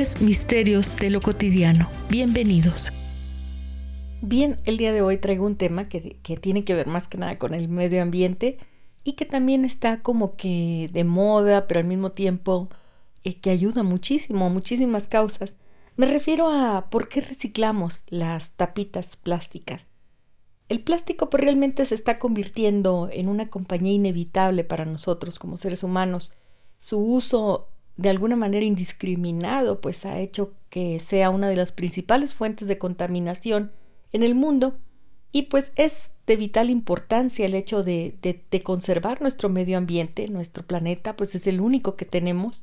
Misterios de lo Cotidiano. Bienvenidos. Bien, el día de hoy traigo un tema que, tiene que ver más que nada con el medio ambiente y que también está como que de moda, pero al mismo tiempo eh, que ayuda muchísimo, muchísimas causas. Me refiero a por qué reciclamos las tapitas plásticas. El plástico pues, realmente se está convirtiendo en una compañía inevitable para nosotros como seres humanos. Su uso de alguna manera indiscriminado, pues ha hecho que sea una de las principales fuentes de contaminación en el mundo. Y pues es de vital importancia el hecho de, de, conservar nuestro medio ambiente, nuestro planeta, pues es el único que tenemos.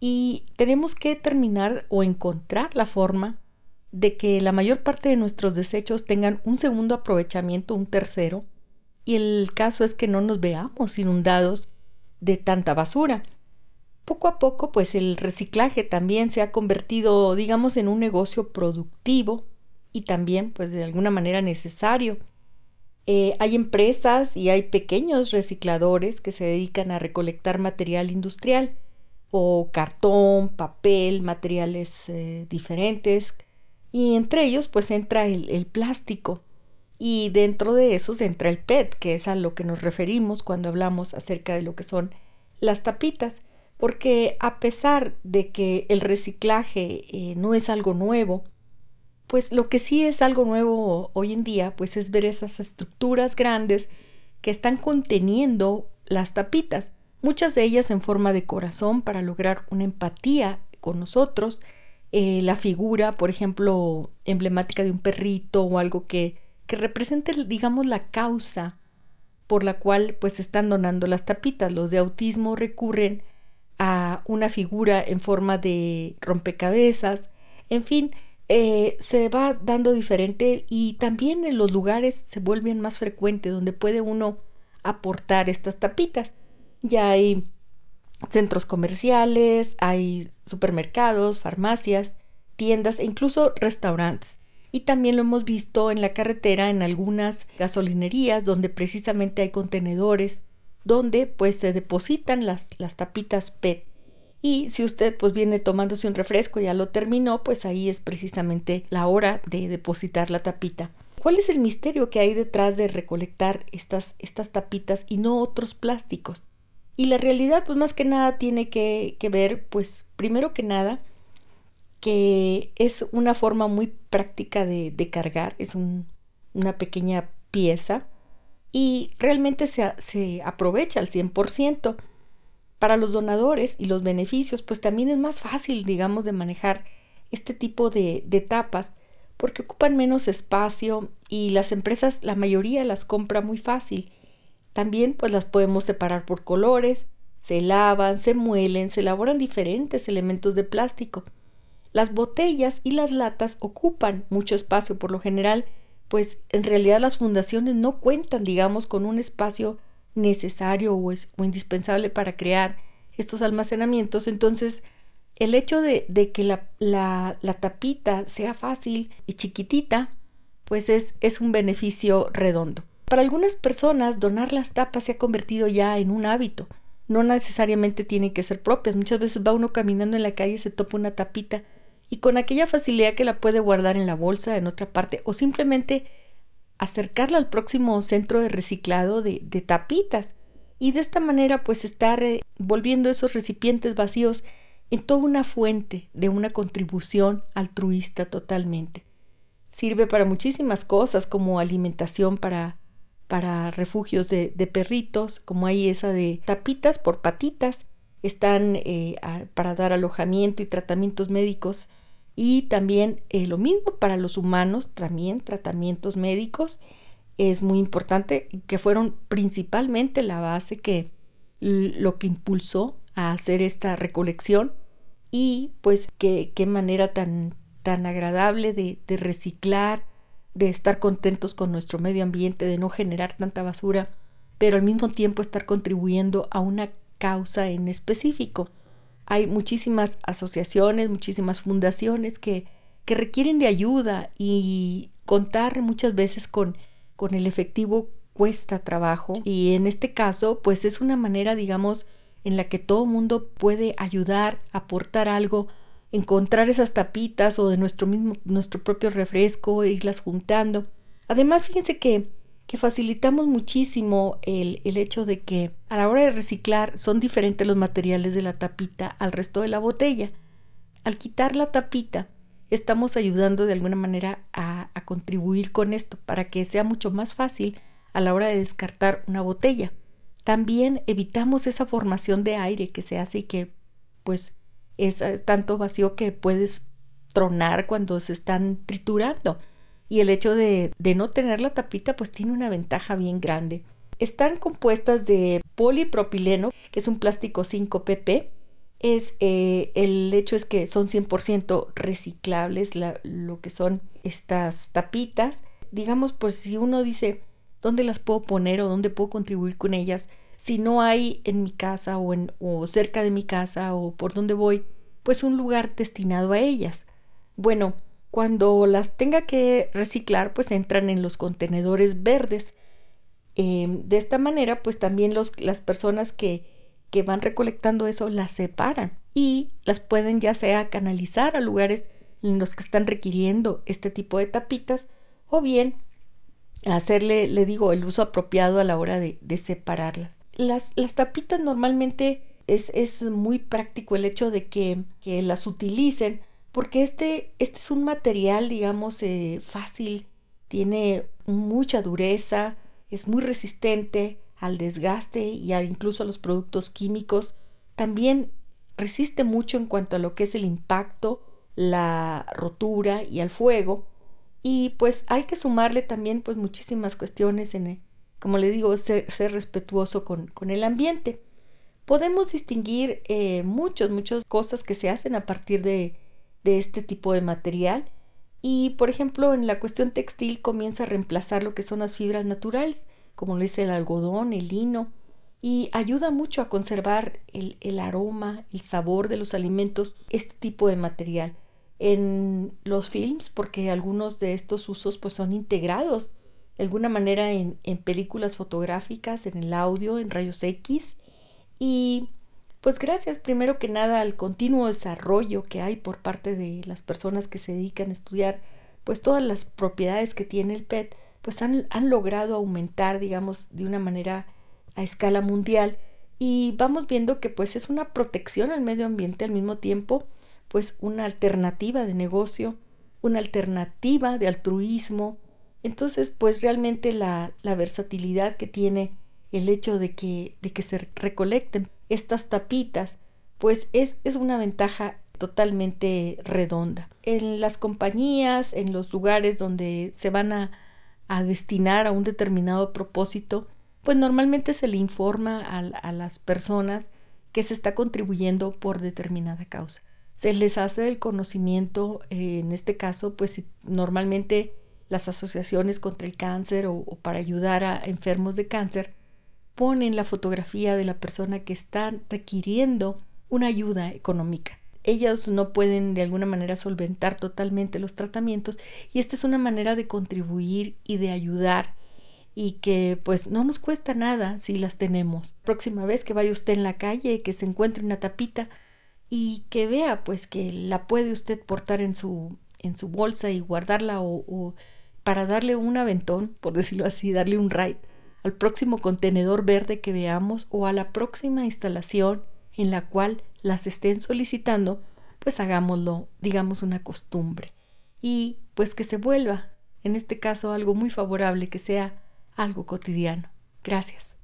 Y tenemos que terminar o encontrar la forma de que la mayor parte de nuestros desechos tengan un segundo aprovechamiento, un tercero, y el caso es que no nos veamos inundados de tanta basura. Poco a poco, pues el reciclaje también se ha convertido, digamos, en un negocio productivo y también, pues de alguna manera necesario. Eh, hay empresas y hay pequeños recicladores que se dedican a recolectar material industrial o cartón, papel, materiales eh, diferentes y entre ellos pues entra el, el plástico y dentro de esos entra el PET, que es a lo que nos referimos cuando hablamos acerca de lo que son las tapitas porque a pesar de que el reciclaje eh, no es algo nuevo, pues lo que sí es algo nuevo hoy en día, pues es ver esas estructuras grandes que están conteniendo las tapitas, muchas de ellas en forma de corazón para lograr una empatía con nosotros, eh, la figura, por ejemplo, emblemática de un perrito o algo que, que represente, digamos, la causa por la cual pues están donando las tapitas. Los de autismo recurren a una figura en forma de rompecabezas, en fin, eh, se va dando diferente y también en los lugares se vuelven más frecuentes donde puede uno aportar estas tapitas. Ya hay centros comerciales, hay supermercados, farmacias, tiendas e incluso restaurantes. Y también lo hemos visto en la carretera en algunas gasolinerías donde precisamente hay contenedores donde pues se depositan las, las tapitas PET. Y si usted pues viene tomándose un refresco y ya lo terminó, pues ahí es precisamente la hora de depositar la tapita. ¿Cuál es el misterio que hay detrás de recolectar estas, estas tapitas y no otros plásticos? Y la realidad pues más que nada tiene que, ver pues primero que nada que es una forma muy práctica de, de cargar, es una pequeña pieza y realmente se, aprovecha al 100%. Para los donadores y los beneficios, pues también es más fácil, digamos, de manejar este tipo de, de tapas porque ocupan menos espacio y las empresas, la mayoría las compra muy fácil. También pues las podemos separar por colores, se lavan, se muelen, se elaboran diferentes elementos de plástico. Las botellas y las latas ocupan mucho espacio por lo general pues en realidad las fundaciones no cuentan, digamos, con un espacio necesario o, es, indispensable para crear estos almacenamientos. Entonces, el hecho de, que la, la, tapita sea fácil y chiquitita, pues es, es un beneficio redondo. Para algunas personas, donar las tapas se ha convertido ya en un hábito. No necesariamente tienen que ser propias. Muchas veces va uno caminando en la calle y se topa una tapita y con aquella facilidad que la puede guardar en la bolsa, en otra parte, o simplemente acercarla al próximo centro de reciclado de, tapitas. Y de esta manera, pues estar volviendo esos recipientes vacíos en toda una fuente de una contribución altruista totalmente. Sirve para muchísimas cosas como alimentación para, para refugios de, perritos, como hay esa de tapitas por patitas, están eh, para dar alojamiento y tratamientos médicos y también eh, lo mismo para los humanos, también tratamientos médicos. Es muy importante que fueron principalmente la base que lo que impulsó a hacer esta recolección y pues qué, manera tan, tan agradable de, de reciclar, de estar contentos con nuestro medio ambiente, de no generar tanta basura, pero al mismo tiempo estar contribuyendo a una causa en específico. Hay muchísimas asociaciones, muchísimas fundaciones que, que requieren de ayuda y contar muchas veces con, con el efectivo cuesta trabajo y en este caso pues es una manera digamos en la que todo mundo puede ayudar, aportar algo, encontrar esas tapitas o de nuestro mismo nuestro propio refresco irlas juntando. Además fíjense que que facilitamos muchísimo el, el, hecho de que a la hora de reciclar son diferentes los materiales de la tapita al resto de la botella. Al quitar la tapita, estamos ayudando de alguna manera a, a contribuir con esto para que sea mucho más fácil a la hora de descartar una botella. También evitamos esa formación de aire que se hace y que pues es tanto vacío que puedes tronar cuando se están triturando y el hecho de, no tener la tapita pues tiene una ventaja bien grande. Están compuestas de polipropileno, que es un plástico 5PP. Es, eh, el hecho es que son 100% reciclables lo que son estas tapitas. Digamos, pues si uno dice, ¿dónde las puedo poner o dónde puedo contribuir con ellas? Si no hay en mi casa o, en, o cerca de mi casa o por donde voy, pues un lugar destinado a ellas. Bueno, cuando las tenga que reciclar, pues entran en los contenedores verdes. Em, de esta manera, pues también los, las personas que, que van recolectando eso las separan y las pueden ya sea canalizar a lugares en los que están requiriendo este tipo de tapitas o bien hacerle, le digo, el uso apropiado a la hora de, de separarlas. Las, las tapitas normalmente es, es, muy práctico el hecho de que, que las utilicen porque este, este es un material, digamos, eh, fácil, tiene mucha dureza, es muy resistente al desgaste y incluso a los productos químicos. También resiste mucho en cuanto a lo que es el impacto, la rotura y al fuego. Y pues hay que sumarle también pues muchísimas cuestiones en, como le digo, ser, respetuoso con, con, el ambiente. Podemos distinguir eh, muchas, muchas cosas que se hacen a partir de, de este tipo de material y por ejemplo en la cuestión textil comienza a reemplazar lo que son las fibras naturales como lo es el algodón, el lino y ayuda mucho a conservar el, aroma, el sabor de los alimentos, este tipo de material. En los films, porque algunos de estos usos pues son integrados de alguna manera en, en películas fotográficas, en el audio, en rayos X y pues gracias primero que nada al continuo desarrollo que hay por parte de las personas que se dedican a estudiar pues todas las propiedades que tiene el PET, pues han, han logrado aumentar, digamos, de una manera a escala mundial y vamos viendo que pues es una protección al medio ambiente al mismo tiempo, pues una alternativa de negocio, una alternativa de altruismo. Entonces, pues realmente la, la versatilidad que tiene el hecho de que, de que se recolecten estas tapitas, pues es, es una ventaja totalmente redonda. En las compañías, en los lugares donde se van a, a destinar a un determinado propósito, pues normalmente se le informa a, a, las personas que se está contribuyendo por determinada causa. Se les hace el conocimiento, eh, en este caso, pues normalmente las asociaciones contra el cáncer o, o para ayudar a enfermos de cáncer, ponen la fotografía de la persona que está requiriendo una ayuda económica. Ellas no pueden de alguna manera solventar totalmente los tratamientos y esta es una manera de contribuir y de ayudar y que pues no nos cuesta nada si las tenemos. Próxima vez que vaya usted en la calle, que se encuentre una tapita y que vea pues que la puede usted portar en su, en su bolsa y guardarla o, o para darle un aventón, por decirlo así, darle un ride al próximo contenedor verde que veamos o a la próxima instalación en la cual las estén solicitando, pues hagámoslo, digamos, una costumbre. Y pues que se vuelva, en este caso, algo muy favorable, que sea algo cotidiano. Gracias.